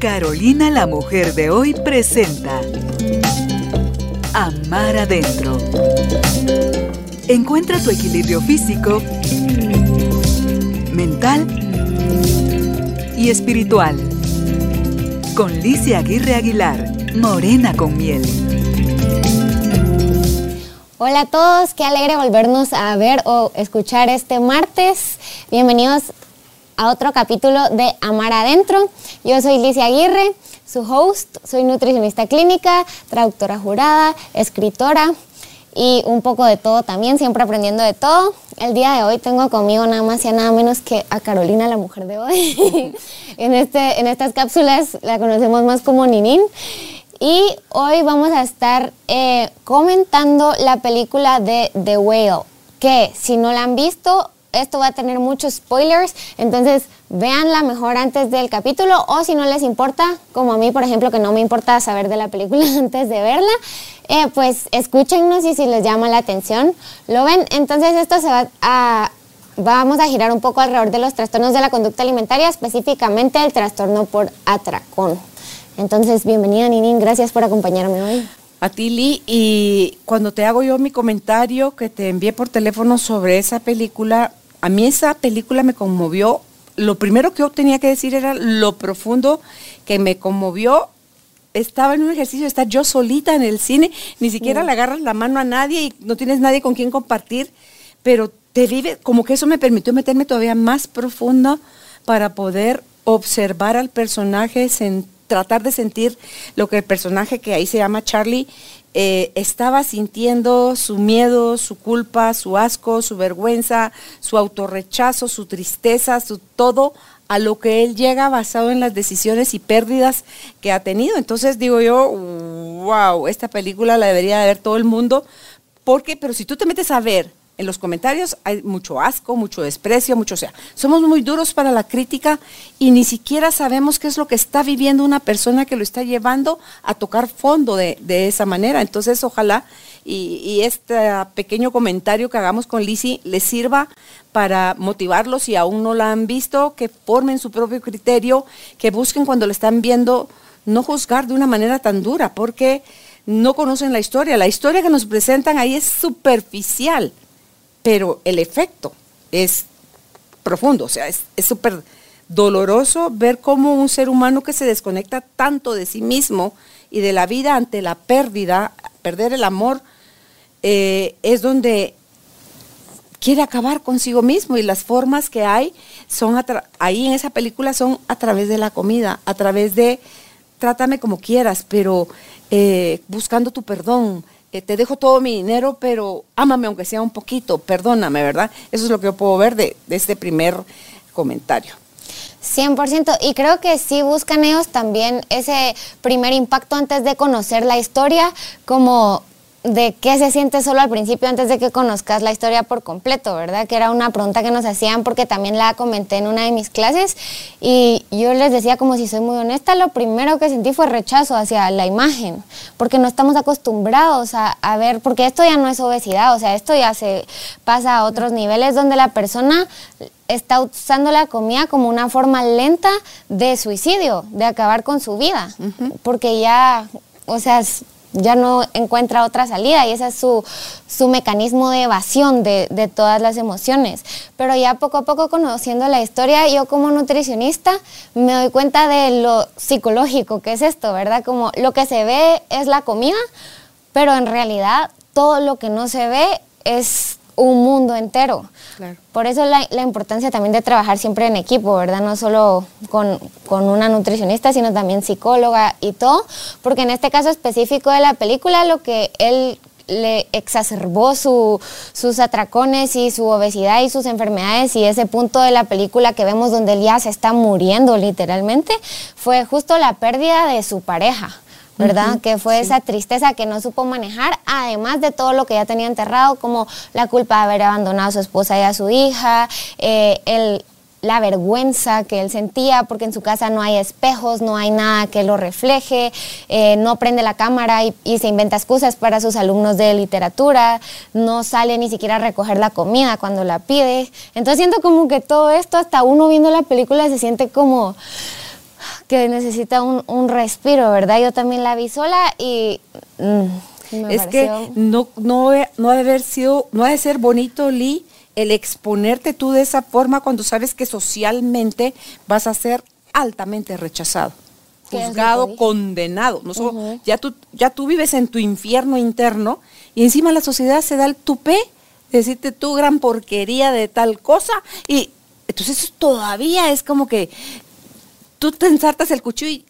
Carolina la mujer de hoy presenta Amar adentro. Encuentra tu equilibrio físico, mental y espiritual. Con Licia Aguirre Aguilar, Morena con miel. Hola a todos, qué alegre volvernos a ver o escuchar este martes. Bienvenidos a otro capítulo de Amar Adentro. Yo soy Licia Aguirre, su host, soy nutricionista clínica, traductora jurada, escritora y un poco de todo también, siempre aprendiendo de todo. El día de hoy tengo conmigo nada más y nada menos que a Carolina, la mujer de hoy. en, este, en estas cápsulas la conocemos más como Ninin. Y hoy vamos a estar eh, comentando la película de The Whale, que si no la han visto, esto va a tener muchos spoilers, entonces véanla mejor antes del capítulo o si no les importa, como a mí por ejemplo que no me importa saber de la película antes de verla, eh, pues escúchennos y si les llama la atención, lo ven. Entonces esto se va a... Vamos a girar un poco alrededor de los trastornos de la conducta alimentaria, específicamente el trastorno por atracón. Entonces, bienvenida Ninin, gracias por acompañarme hoy. A ti, Lee, y cuando te hago yo mi comentario que te envié por teléfono sobre esa película, a mí esa película me conmovió. Lo primero que yo tenía que decir era lo profundo que me conmovió. Estaba en un ejercicio de estar yo solita en el cine, ni siquiera le agarras la mano a nadie y no tienes nadie con quien compartir, pero te vive, como que eso me permitió meterme todavía más profundo para poder observar al personaje, sentir tratar de sentir lo que el personaje que ahí se llama Charlie eh, estaba sintiendo, su miedo, su culpa, su asco, su vergüenza, su autorrechazo, su tristeza, su todo a lo que él llega basado en las decisiones y pérdidas que ha tenido. Entonces digo yo, wow, esta película la debería de ver todo el mundo, porque, pero si tú te metes a ver en los comentarios hay mucho asco, mucho desprecio, mucho, o sea, somos muy duros para la crítica y ni siquiera sabemos qué es lo que está viviendo una persona que lo está llevando a tocar fondo de, esa manera. Entonces, ojalá y, este pequeño comentario que hagamos con Lizzie les sirva para motivarlos si aún no la han visto, que formen su propio criterio, que busquen cuando la están viendo, no juzgar de una manera tan dura, porque no conocen la historia. La historia que nos presentan ahí es superficial pero el efecto es profundo, o sea, es súper doloroso ver cómo un ser humano que se desconecta tanto de sí mismo y de la vida ante la pérdida, perder el amor, eh, es donde quiere acabar consigo mismo y las formas que hay son ahí en esa película son a través de la comida, a través de trátame como quieras, pero eh, buscando tu perdón, eh, te dejo todo mi dinero, pero ámame aunque sea un poquito, perdóname, ¿verdad? Eso es lo que yo puedo ver de, de este primer comentario. 100%. Y creo que sí buscan ellos también ese primer impacto antes de conocer la historia, como de qué se siente solo al principio antes de que conozcas la historia por completo, ¿verdad? Que era una pregunta que nos hacían porque también la comenté en una de mis clases y yo les decía como si soy muy honesta, lo primero que sentí fue rechazo hacia la imagen, porque no estamos acostumbrados a, a ver, porque esto ya no es obesidad, o sea, esto ya se pasa a otros niveles donde la persona está usando la comida como una forma lenta de suicidio, de acabar con su vida, porque ya, o sea, ya no encuentra otra salida y ese es su, su mecanismo de evasión de, de, todas las emociones. Pero ya poco a poco conociendo la historia, yo como nutricionista me doy cuenta de lo psicológico que es esto, ¿verdad? Como lo que se ve es la comida, pero en realidad todo lo que no se ve es un mundo entero. Por eso la, la, importancia también de trabajar siempre en equipo, ¿verdad? No solo con, con, una nutricionista, sino también psicóloga y todo, porque en este caso específico de la película, lo que él le exacerbó su, sus atracones y su obesidad y sus enfermedades y ese punto de la película que vemos donde él ya se está muriendo literalmente, fue justo la pérdida de su pareja. ¿Verdad? que fue esa tristeza que no supo manejar, además de todo lo que ya tenía enterrado, como la culpa de haber abandonado a su esposa y a su hija, eh, el, la vergüenza que él sentía porque en su casa no hay espejos, no hay nada que lo refleje, eh, no prende la cámara y, y, se inventa excusas para sus alumnos de literatura, no sale ni siquiera a recoger la comida cuando la pide. Entonces siento como que todo esto, hasta uno viendo la película se siente como que necesita un, un respiro, ¿verdad? Yo también la vi sola y... mm, me es que no, no, no ha de haber sido, no ha de ser bonito, Lee, el exponerte tú de esa forma cuando sabes que socialmente vas a ser altamente rechazado, ¿Qué es lo que juzgado, condenado. No solo- ya, tú, ya tú vives en tu infierno interno y encima la sociedad se da el tupé de decirte tú gran porquería de tal cosa y entonces eso todavía es como que tú te ensartas el cuchillo y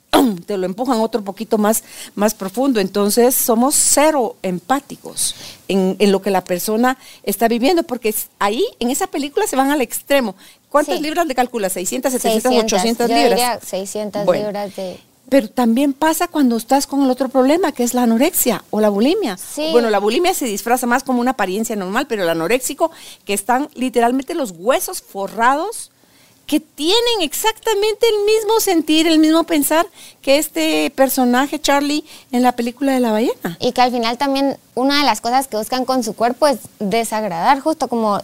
te lo empujan otro poquito más, más profundo. Entonces somos cero empáticos en, en lo que la persona está viviendo, porque ahí en esa película se van al extremo. ¿Cuántas Sí. libras le calculas? ¿600, 700, 600, 800 yo libras? diría 600 Bueno, libras de... Pero también pasa cuando estás con el otro problema, que es la anorexia o la bulimia. Sí. Bueno, la bulimia se disfraza más como una apariencia normal, pero el anoréxico, que están literalmente los huesos forrados, que tienen exactamente el mismo sentir, el mismo pensar que este personaje, Charlie, en la película de la ballena. Y que al final también una de las cosas que buscan con su cuerpo es desagradar, justo como,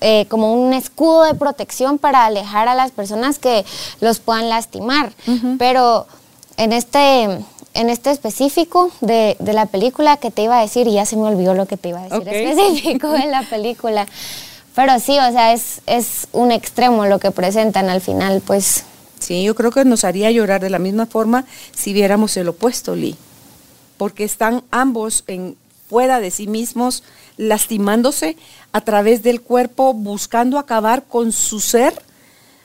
eh, como un escudo de protección para alejar a las personas que los puedan lastimar. Pero en este, en este específico de, de la película que te iba a decir, y ya se me olvidó lo que te iba a decir específico de la película. Pero sí, o sea, es, es un extremo lo que presentan al final, pues Sí, yo creo que nos haría llorar de la misma forma si viéramos el opuesto, Lee. Porque están ambos en, fuera de sí mismos, lastimándose a través del cuerpo, buscando acabar con su ser,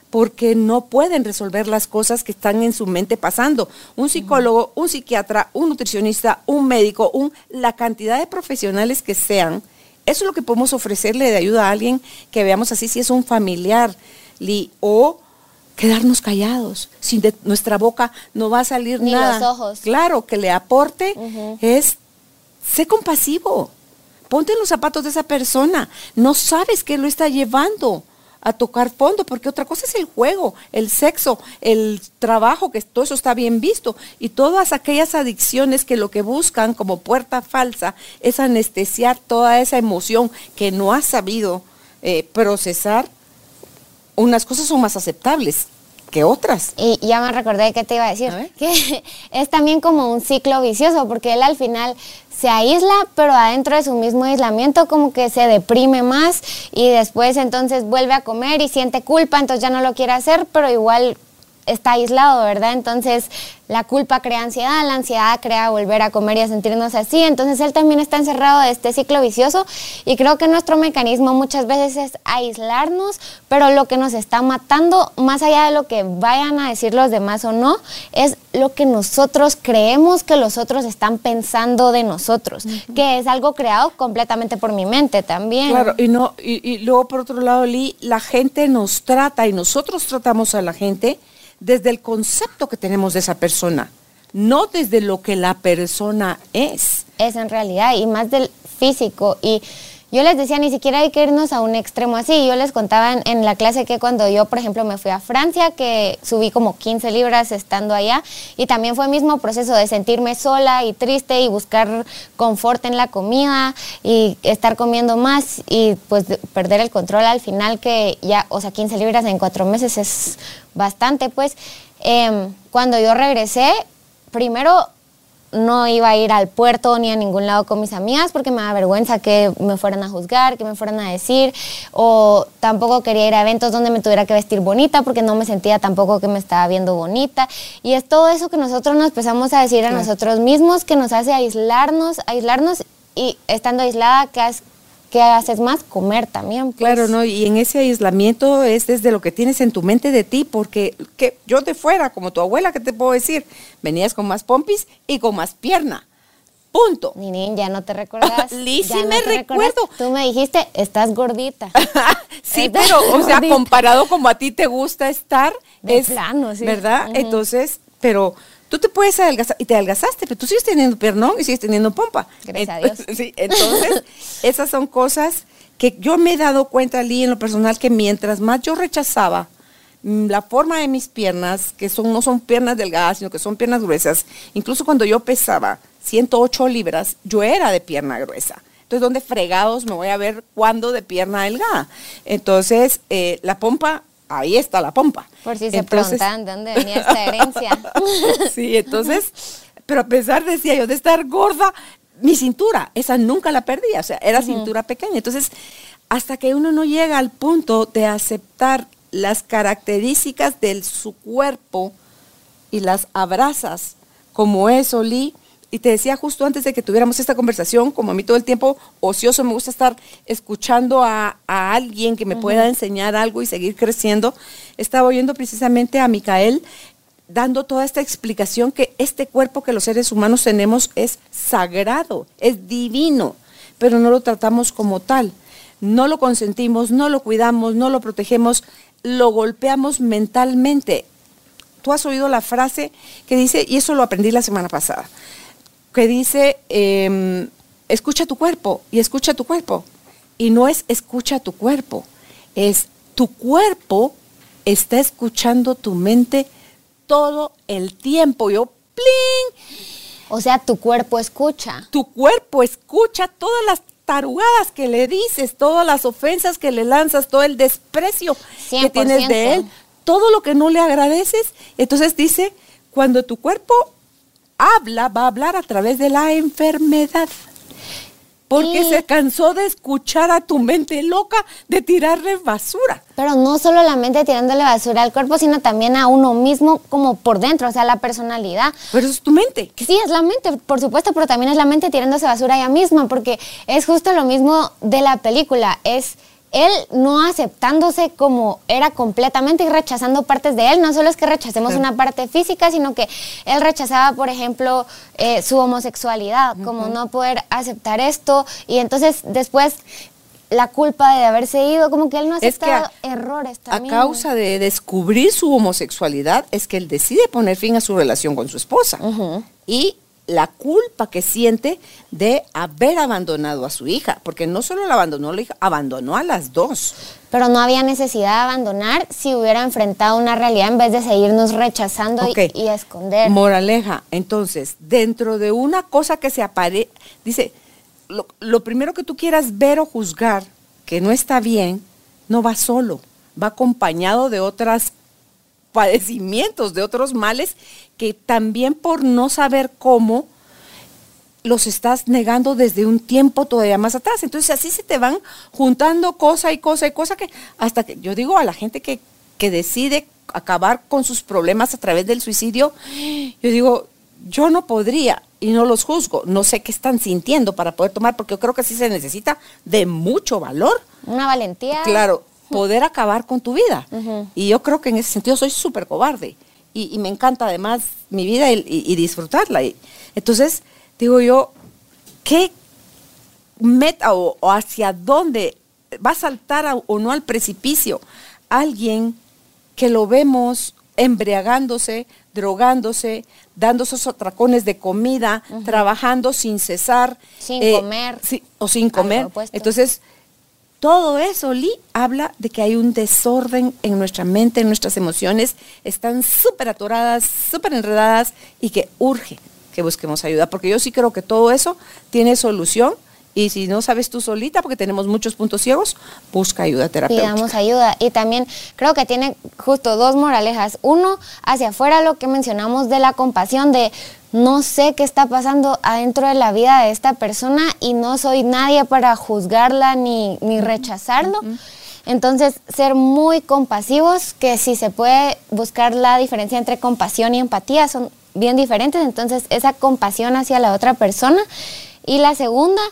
porque no pueden resolver las cosas que están en su mente pasando. Un psicólogo, un psiquiatra, un nutricionista, un médico, un, la cantidad de profesionales que sean, eso es lo que podemos ofrecerle de ayuda a alguien que veamos así, si es un familiar, Lee, o quedarnos callados. Si de nuestra boca no va a salir Ni nada. los ojos. Claro, que le aporte es sé compasivo. Ponte en los zapatos de esa persona. No sabes qué lo está llevando a tocar fondo, porque otra cosa es el juego, el sexo, el trabajo, que todo eso está bien visto. Y todas aquellas adicciones que lo que buscan como puerta falsa es anestesiar toda esa emoción que no has sabido eh, procesar. Unas cosas son más aceptables que otras. Y ya me recordé que te iba a decir, A que es también como un ciclo vicioso, porque él al final se aísla, pero adentro de su mismo aislamiento como que se deprime más y después entonces vuelve a comer y siente culpa, entonces ya no lo quiere hacer, pero igual está aislado, ¿verdad? Entonces la culpa crea ansiedad, la ansiedad crea volver a comer y a sentirnos así, entonces él también está encerrado de este ciclo vicioso y creo que nuestro mecanismo muchas veces es aislarnos, pero lo que nos está matando, más allá de lo que vayan a decir los demás o no, es lo que nosotros creemos que los otros están pensando de nosotros, que es algo creado completamente por mi mente también. Claro, y no, y, y luego por otro lado, Lee, la gente nos trata y nosotros tratamos a la gente desde el concepto que tenemos de esa persona, no desde lo que la persona es. es en realidad y más del físico y yo les decía ni siquiera hay que irnos a un extremo así yo les contaba en, la clase que cuando yo por ejemplo me fui a Francia que subí como 15 libras estando allá y también fue el mismo proceso de sentirme sola y triste y buscar confort en la comida y estar comiendo más y pues de- perder el control al final que ya o sea 15 libras en cuatro meses es bastante pues. Em, cuando yo regresé primero no iba a ir al puerto ni a ningún lado con mis amigas porque me da vergüenza que me fueran a juzgar, que me fueran a decir, o tampoco quería ir a eventos donde me tuviera que vestir bonita porque no me sentía tampoco que me estaba viendo bonita. Y es todo eso que nosotros nos empezamos a decir a nosotros mismos que nos hace aislarnos, aislarnos y estando aislada, ¿qué, haces más? Comer también. pues. Claro, ¿no? Y en ese aislamiento es desde lo que tienes en tu mente de ti, porque que yo de fuera, como tu abuela, ¿qué te puedo decir? Venías con más pompis y con más pierna. Punto. Ninin, ya no te recuerdas. Liz, sí no me recuerdo. Tú me dijiste, estás gordita. sí, Estás pero, o sea, comparado como a ti te gusta estar, De es, plano, sí. ¿verdad? Entonces, pero tú te puedes adelgazar, y te adelgazaste, pero tú sigues teniendo pernón y sigues teniendo pompa. Gracias a Ent- Dios. Sí, entonces, esas son cosas que yo me he dado cuenta, Lee, en lo personal, que mientras más yo rechazaba mm, la forma de mis piernas, que son, no son piernas delgadas, sino que son piernas gruesas, incluso cuando yo pesaba 108 libras, yo era de pierna gruesa. Entonces, ¿dónde fregados me voy a ver cuándo de pierna delgada? Entonces, eh, la pompa ahí está la pompa. Por si se preguntan de dónde venía esta herencia. sí, entonces, pero a pesar, decía yo, de estar gorda, mi cintura, esa nunca la perdía, o sea, era cintura pequeña. Entonces, hasta que uno no llega al punto de aceptar las características de su cuerpo y las abrazas como es, Oli, y te decía justo antes de que tuviéramos esta conversación, como a mí todo el tiempo ocioso me gusta estar escuchando a, alguien que me pueda enseñar algo y seguir creciendo, estaba oyendo precisamente a Micael dando toda esta explicación que este cuerpo que los seres humanos tenemos es sagrado, es divino, pero no lo tratamos como tal. No lo consentimos, no lo cuidamos, no lo protegemos, lo golpeamos mentalmente. Tú has oído la frase que dice, y eso lo aprendí la semana pasada, que dice, em, escucha tu cuerpo y escucha tu cuerpo. Y no es escucha tu cuerpo, es tu cuerpo está escuchando tu mente todo el tiempo. Yo, ¡pling! O sea, tu cuerpo escucha. Tu cuerpo escucha todas las tarugadas que le dices, todas las ofensas que le lanzas, todo el desprecio que tienes de él, todo lo que no le agradeces. Entonces dice, cuando tu cuerpo habla, va a hablar a través de la enfermedad. Porque se cansó de escuchar a tu mente loca de tirarle basura. Pero no solo la mente tirándole basura al cuerpo, sino también a uno mismo como por dentro, o sea, la personalidad. Pero es tu mente. Sí, es la mente, por supuesto, pero también es la mente tirándose basura a ella misma, porque es justo lo mismo de la película, es él no aceptándose como era completamente y rechazando partes de él. No solo es que rechacemos una parte física, sino que él rechazaba, por ejemplo, eh, su homosexualidad, como no poder aceptar esto. Y entonces después la culpa de haberse ido, como que él no ha aceptado errores también. A causa de descubrir su homosexualidad es que él decide poner fin a su relación con su esposa. Y la culpa que siente de haber abandonado a su hija, porque no solo la abandonó la hija, abandonó a las dos. Pero no había necesidad de abandonar si hubiera enfrentado una realidad en vez de seguirnos rechazando y, esconder. Moraleja, entonces, dentro de una cosa que se aparece, dice, lo, lo primero que tú quieras ver o juzgar que no está bien, no va solo, va acompañado de otras padecimientos, de otros males que también por no saber cómo los estás negando desde un tiempo todavía más atrás. Entonces así se te van juntando cosa y cosa y cosa que hasta que yo digo a la gente que, que decide acabar con sus problemas a través del suicidio, yo digo, yo no podría y no los juzgo, no sé qué están sintiendo para poder tomar, porque yo creo que sí se necesita de mucho valor. Una valentía. Claro, poder acabar con tu vida. Y yo creo que en ese sentido soy súper cobarde. Y, me encanta además mi vida y, disfrutarla. Y, entonces, digo yo, ¿qué meta o, hacia dónde va a saltar o no al precipicio alguien que lo vemos embriagándose, drogándose, dando esos atracones de comida, trabajando sin cesar. Sin eh, comer. o sin comer. Entonces, todo eso, Lee, habla de que hay un desorden en nuestra mente, en nuestras emociones, están súper atoradas, súper enredadas y que urge que busquemos ayuda, porque yo sí creo que todo eso tiene solución y si no sabes tú solita, porque tenemos muchos puntos ciegos, busca ayuda terapéutica. Pidamos ayuda. Y también creo que tiene justo dos moralejas. Uno, hacia afuera lo que mencionamos de la compasión, de no sé qué está pasando adentro de la vida de esta persona y no soy nadie para juzgarla ni, rechazarlo. Entonces, ser muy compasivos, que si se puede buscar la diferencia entre compasión y empatía, son bien diferentes. Entonces, esa compasión hacia la otra persona. Y la segunda,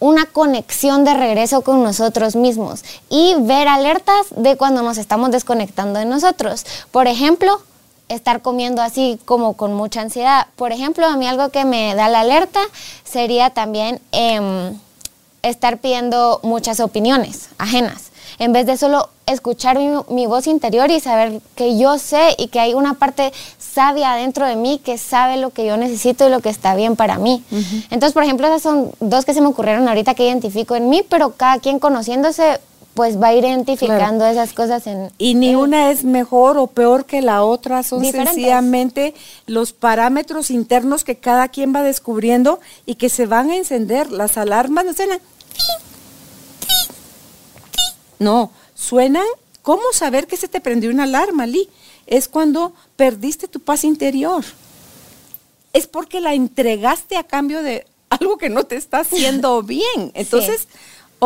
una conexión de regreso con nosotros mismos y ver alertas de cuando nos estamos desconectando de nosotros. Por ejemplo, estar comiendo así como con mucha ansiedad. Por ejemplo, a mí algo que me da la alerta sería también em, estar pidiendo muchas opiniones ajenas, en vez de solo escuchar mi, voz interior y saber que yo sé y que hay una parte sabia dentro de mí que sabe lo que yo necesito y lo que está bien para mí. Entonces, por ejemplo, esas son dos que se me ocurrieron ahorita que identifico en mí, pero cada quien conociéndose pues va identificando esas cosas en... Y ni una es mejor o peor que la otra, son sencillamente los parámetros internos que cada quien va descubriendo y que se van a encender. Las alarmas no suenan... No, suenan ¿Cómo saber que se te prendió una alarma, Lee? Es cuando perdiste tu paz interior. Es porque la entregaste a cambio de algo que no te está haciendo bien. Entonces,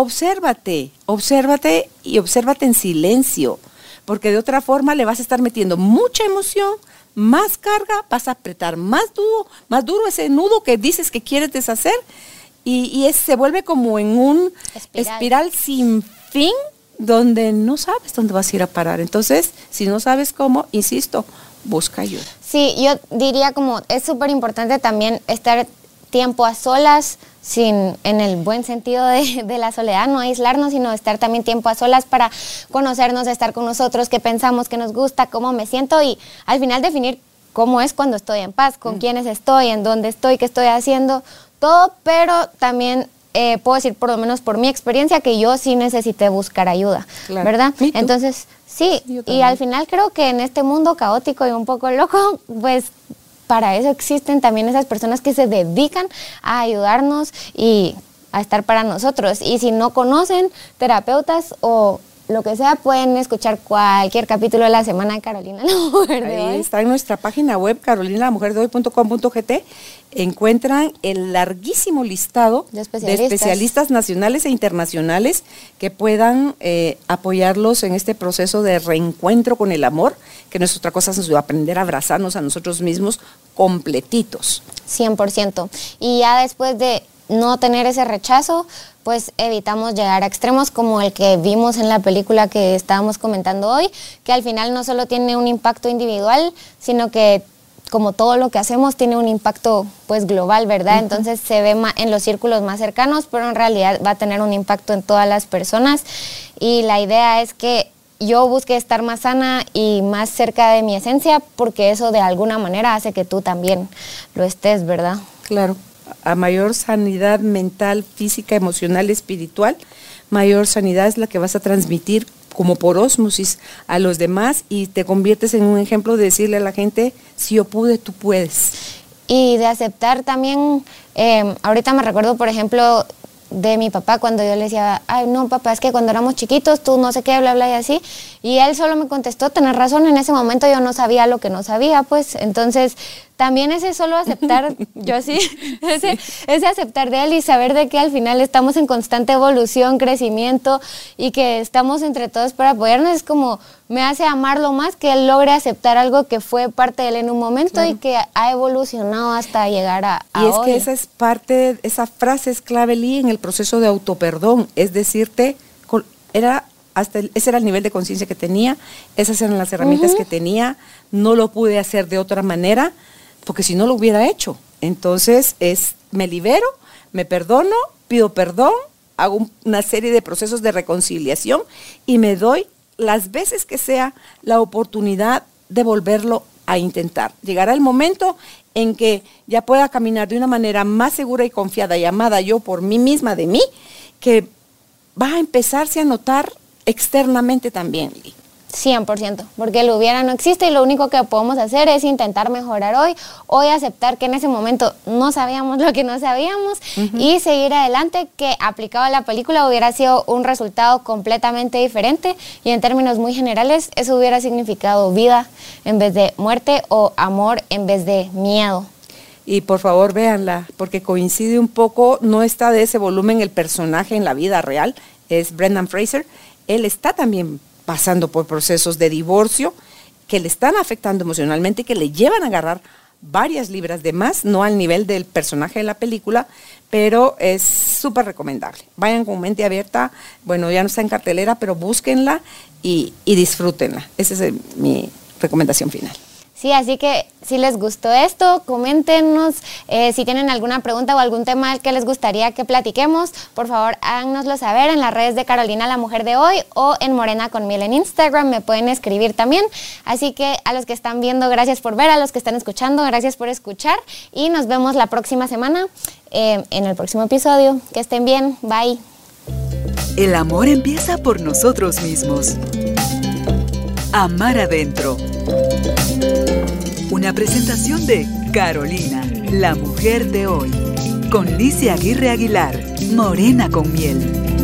obsérvate, obsérvate y obsérvate en silencio, porque de otra forma le vas a estar metiendo mucha emoción, más carga, vas a apretar más duro, más duro ese nudo que dices que quieres deshacer y, se vuelve como en un espiral. sin fin donde no sabes dónde vas a ir a parar. Entonces, si no sabes cómo, insisto, busca ayuda. Sí, yo diría como es súper importante también estar tiempo a solas, sin, en el buen sentido de, de, la soledad, no aislarnos, sino estar también tiempo a solas para conocernos, estar con nosotros, qué pensamos, qué nos gusta, cómo me siento y al final definir cómo es cuando estoy en paz, con mm. quiénes estoy, en dónde estoy, qué estoy haciendo, todo, pero también eh, puedo decir por lo menos por mi experiencia que yo sí necesité buscar ayuda, ¿verdad? Entonces, sí, y al final creo que en este mundo caótico y un poco loco, pues para eso existen también esas personas que se dedican a ayudarnos y a estar para nosotros. Y si no conocen terapeutas o lo que sea, pueden escuchar cualquier capítulo de la semana de Carolina la Mujer de Ahí Está en nuestra página web carolinalamujerdehoy.com.gt. Encuentran el larguísimo listado de especialistas. nacionales e internacionales que puedan eh, apoyarlos en este proceso de reencuentro con el amor, que no es otra cosa sino aprender a abrazarnos a nosotros mismos completitos. 100%. Y ya después de no tener ese rechazo, pues evitamos llegar a extremos como el que vimos en la película que estábamos comentando hoy, que al final no solo tiene un impacto individual, sino que como todo lo que hacemos tiene un impacto pues global, ¿verdad? Entonces se ve en los círculos más cercanos, pero en realidad va a tener un impacto en todas las personas y la idea es que yo busque estar más sana y más cerca de mi esencia porque eso de alguna manera hace que tú también lo estés, ¿verdad? Claro a mayor sanidad mental, física, emocional, espiritual, mayor sanidad es la que vas a transmitir como por osmosis a los demás y te conviertes en un ejemplo de decirle a la gente, si yo pude, tú puedes. Y de aceptar también, eh, ahorita me recuerdo, por ejemplo, de mi papá cuando yo le decía, ay, no, papá, es que cuando éramos chiquitos tú no sé qué, bla, bla, y así. Y él solo me contestó, tener razón, en ese momento yo no sabía lo que no sabía, pues. Entonces, también ese solo aceptar, yo sí, ese, ese, aceptar de él y saber de que al final estamos en constante evolución, crecimiento y que estamos entre todos para apoyarnos, es como me hace amarlo más que él logre aceptar algo que fue parte de él en un momento y que ha evolucionado hasta llegar a, a Y es que esa es parte, esa frase es clave, Lee, en el proceso de autoperdón, es decirte, era hasta ese era el nivel de conciencia que tenía, esas eran las herramientas que tenía, no lo pude hacer de otra manera, porque si no lo hubiera hecho. Entonces es, me libero, me perdono, pido perdón, hago una serie de procesos de reconciliación y me doy las veces que sea la oportunidad de volverlo a intentar. Llegará el momento en que ya pueda caminar de una manera más segura y confiada y amada yo por mí misma de mí, que va a empezarse a notar externamente también. 100%, porque el hubiera no existe y lo único que podemos hacer es intentar mejorar hoy, hoy aceptar que en ese momento no sabíamos lo que no sabíamos y seguir adelante, que aplicado a la película hubiera sido un resultado completamente diferente y en términos muy generales eso hubiera significado vida en vez de muerte o amor en vez de miedo. Y por favor véanla, porque coincide un poco, no está de ese volumen el personaje en la vida real, es Brendan Fraser, él está también pasando por procesos de divorcio que le están afectando emocionalmente y que le llevan a agarrar varias libras de más, no al nivel del personaje de la película, pero es súper recomendable. Vayan con mente abierta, bueno, ya no está en cartelera, pero búsquenla y, y disfrútenla. Esa es mi recomendación final. Sí, así que si les gustó esto, coméntenos. Eh, si tienen alguna pregunta o algún tema que les gustaría que platiquemos, por favor háganoslo saber en las redes de Carolina la Mujer de hoy o en Morena con Miel en Instagram. Me pueden escribir también. Así que a los que están viendo, gracias por ver. A los que están escuchando, gracias por escuchar. Y nos vemos la próxima semana eh, en el próximo episodio. Que estén bien. Bye. El amor empieza por nosotros mismos. Amar adentro. Una presentación de Carolina, la mujer de hoy. Con Licia Aguirre Aguilar, Morena con miel.